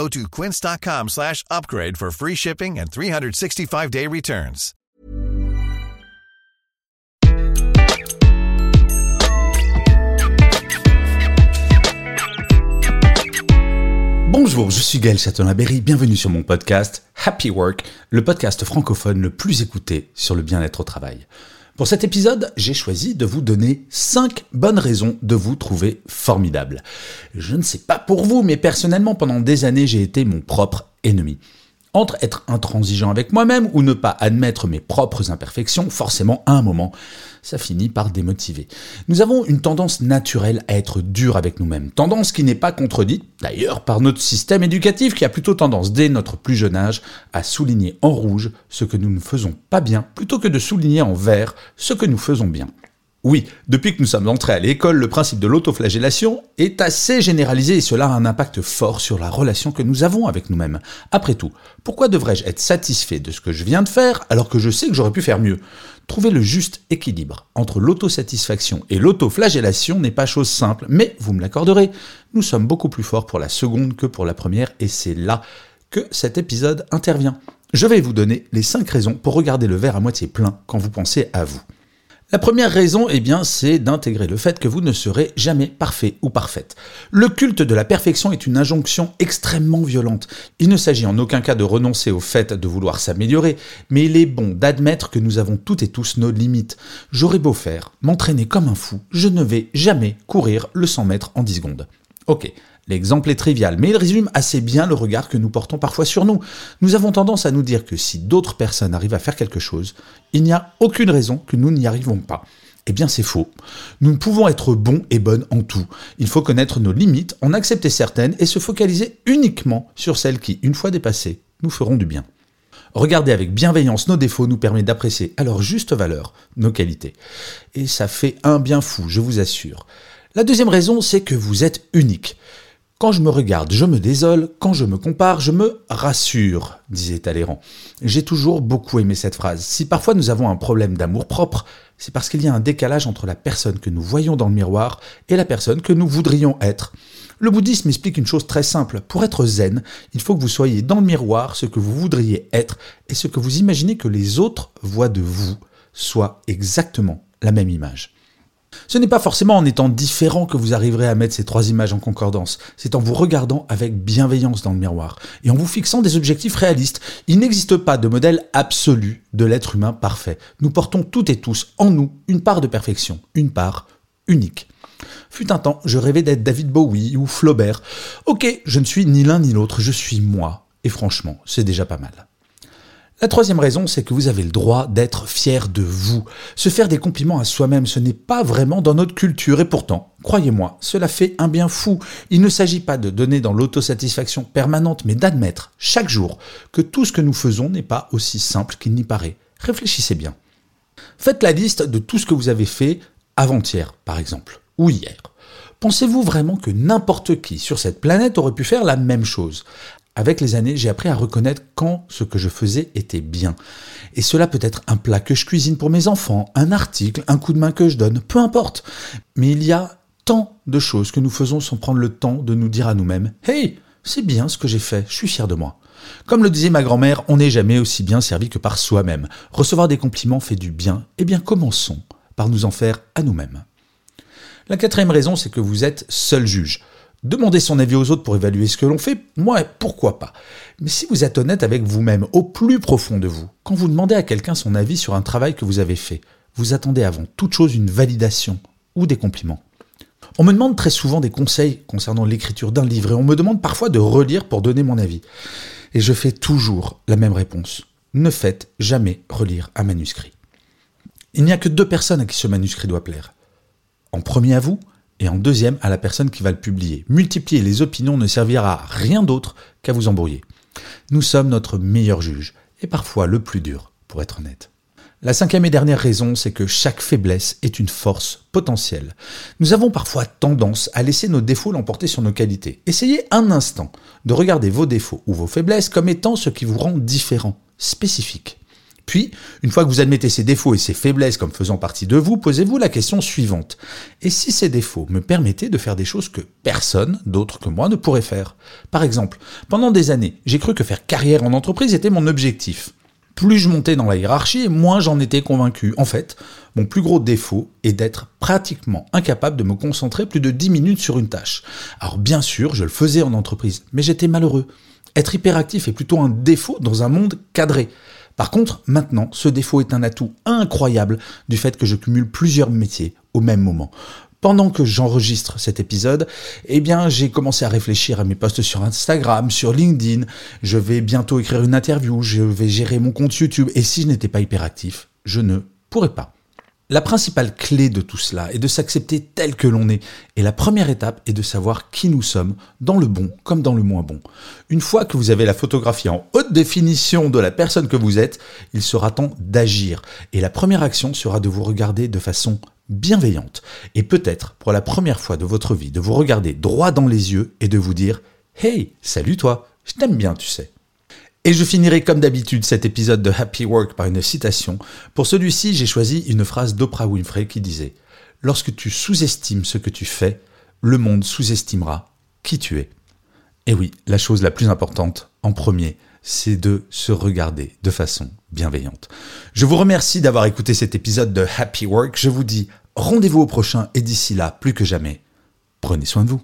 Go to quince.com slash upgrade for free shipping and 365-day returns. Bonjour, je suis Gaël Châtelain-Berry, bienvenue sur mon podcast Happy Work, le podcast francophone le plus écouté sur le bien-être au travail. Pour cet épisode, j'ai choisi de vous donner 5 bonnes raisons de vous trouver formidable. Je ne sais pas pour vous, mais personnellement, pendant des années, j'ai été mon propre ennemi. Entre être intransigeant avec moi-même ou ne pas admettre mes propres imperfections, forcément, à un moment, ça finit par démotiver. Nous avons une tendance naturelle à être dur avec nous-mêmes, tendance qui n'est pas contredite, d'ailleurs, par notre système éducatif qui a plutôt tendance, dès notre plus jeune âge, à souligner en rouge ce que nous ne faisons pas bien, plutôt que de souligner en vert ce que nous faisons bien. Oui, depuis que nous sommes entrés à l'école, le principe de l'autoflagellation est assez généralisé et cela a un impact fort sur la relation que nous avons avec nous-mêmes. Après tout, pourquoi devrais-je être satisfait de ce que je viens de faire alors que je sais que j'aurais pu faire mieux? Trouver le juste équilibre entre l'autosatisfaction et l'autoflagellation n'est pas chose simple, mais vous me l'accorderez, nous sommes beaucoup plus forts pour la seconde que pour la première et c'est là que cet épisode intervient. Je vais vous donner les 5 raisons pour regarder le verre à moitié plein quand vous pensez à vous. La première raison, eh bien, c'est d'intégrer le fait que vous ne serez jamais parfait ou parfaite. Le culte de la perfection est une injonction extrêmement violente. Il ne s'agit en aucun cas de renoncer au fait de vouloir s'améliorer, mais il est bon d'admettre que nous avons toutes et tous nos limites. J'aurais beau faire, m'entraîner comme un fou, je ne vais jamais courir le 100 mètres en 10 secondes. Ok, L'exemple est trivial, mais il résume assez bien le regard que nous portons parfois sur nous. Nous avons tendance à nous dire que si d'autres personnes arrivent à faire quelque chose, il n'y a aucune raison que nous n'y arrivons pas. Eh bien c'est faux. Nous ne pouvons être bons et bonnes en tout. Il faut connaître nos limites, en accepter certaines et se focaliser uniquement sur celles qui, une fois dépassées, nous feront du bien. Regarder avec bienveillance nos défauts nous permet d'apprécier à leur juste valeur nos qualités. Et ça fait un bien fou, je vous assure. La deuxième raison, c'est que vous êtes unique. Quand je me regarde, je me désole, quand je me compare, je me rassure, disait Talleyrand. J'ai toujours beaucoup aimé cette phrase. Si parfois nous avons un problème d'amour propre, c'est parce qu'il y a un décalage entre la personne que nous voyons dans le miroir et la personne que nous voudrions être. Le bouddhisme explique une chose très simple. Pour être zen, il faut que vous soyez dans le miroir ce que vous voudriez être et ce que vous imaginez que les autres voient de vous soit exactement la même image. Ce n'est pas forcément en étant différent que vous arriverez à mettre ces trois images en concordance, c'est en vous regardant avec bienveillance dans le miroir et en vous fixant des objectifs réalistes. Il n'existe pas de modèle absolu de l'être humain parfait. Nous portons toutes et tous en nous une part de perfection, une part unique. Fut un temps, je rêvais d'être David Bowie ou Flaubert. Ok, je ne suis ni l'un ni l'autre, je suis moi. Et franchement, c'est déjà pas mal. La troisième raison, c'est que vous avez le droit d'être fier de vous. Se faire des compliments à soi-même, ce n'est pas vraiment dans notre culture et pourtant, croyez-moi, cela fait un bien fou. Il ne s'agit pas de donner dans l'autosatisfaction permanente, mais d'admettre chaque jour que tout ce que nous faisons n'est pas aussi simple qu'il n'y paraît. Réfléchissez bien. Faites la liste de tout ce que vous avez fait avant-hier, par exemple, ou hier. Pensez-vous vraiment que n'importe qui sur cette planète aurait pu faire la même chose? Avec les années, j'ai appris à reconnaître quand ce que je faisais était bien. Et cela peut être un plat que je cuisine pour mes enfants, un article, un coup de main que je donne, peu importe. Mais il y a tant de choses que nous faisons sans prendre le temps de nous dire à nous-mêmes Hey, c'est bien ce que j'ai fait, je suis fier de moi. Comme le disait ma grand-mère, on n'est jamais aussi bien servi que par soi-même. Recevoir des compliments fait du bien. Eh bien, commençons par nous en faire à nous-mêmes. La quatrième raison, c'est que vous êtes seul juge. Demander son avis aux autres pour évaluer ce que l'on fait, moi, pourquoi pas? Mais si vous êtes honnête avec vous-même, au plus profond de vous, quand vous demandez à quelqu'un son avis sur un travail que vous avez fait, vous attendez avant toute chose une validation ou des compliments. On me demande très souvent des conseils concernant l'écriture d'un livre et on me demande parfois de relire pour donner mon avis. Et je fais toujours la même réponse. Ne faites jamais relire un manuscrit. Il n'y a que deux personnes à qui ce manuscrit doit plaire. En premier à vous et en deuxième à la personne qui va le publier. Multiplier les opinions ne servira à rien d'autre qu'à vous embrouiller. Nous sommes notre meilleur juge, et parfois le plus dur, pour être honnête. La cinquième et dernière raison, c'est que chaque faiblesse est une force potentielle. Nous avons parfois tendance à laisser nos défauts l'emporter sur nos qualités. Essayez un instant de regarder vos défauts ou vos faiblesses comme étant ce qui vous rend différent, spécifique. Puis, une fois que vous admettez ces défauts et ces faiblesses comme faisant partie de vous, posez-vous la question suivante. Et si ces défauts me permettaient de faire des choses que personne d'autre que moi ne pourrait faire? Par exemple, pendant des années, j'ai cru que faire carrière en entreprise était mon objectif. Plus je montais dans la hiérarchie, moins j'en étais convaincu. En fait, mon plus gros défaut est d'être pratiquement incapable de me concentrer plus de 10 minutes sur une tâche. Alors bien sûr, je le faisais en entreprise, mais j'étais malheureux. Être hyperactif est plutôt un défaut dans un monde cadré. Par contre, maintenant, ce défaut est un atout incroyable du fait que je cumule plusieurs métiers au même moment pendant que j'enregistre cet épisode, eh bien, j'ai commencé à réfléchir à mes posts sur Instagram, sur LinkedIn. Je vais bientôt écrire une interview, je vais gérer mon compte YouTube. Et si je n'étais pas hyperactif, je ne pourrais pas. La principale clé de tout cela est de s'accepter tel que l'on est. Et la première étape est de savoir qui nous sommes, dans le bon comme dans le moins bon. Une fois que vous avez la photographie en haute définition de la personne que vous êtes, il sera temps d'agir. Et la première action sera de vous regarder de façon bienveillante. Et peut-être, pour la première fois de votre vie, de vous regarder droit dans les yeux et de vous dire Hey, salut toi, je t'aime bien, tu sais. Et je finirai comme d'habitude cet épisode de Happy Work par une citation. Pour celui-ci, j'ai choisi une phrase d'Oprah Winfrey qui disait Lorsque tu sous-estimes ce que tu fais, le monde sous-estimera qui tu es. Et oui, la chose la plus importante, en premier, c'est de se regarder de façon bienveillante. Je vous remercie d'avoir écouté cet épisode de Happy Work. Je vous dis rendez-vous au prochain et d'ici là, plus que jamais, prenez soin de vous.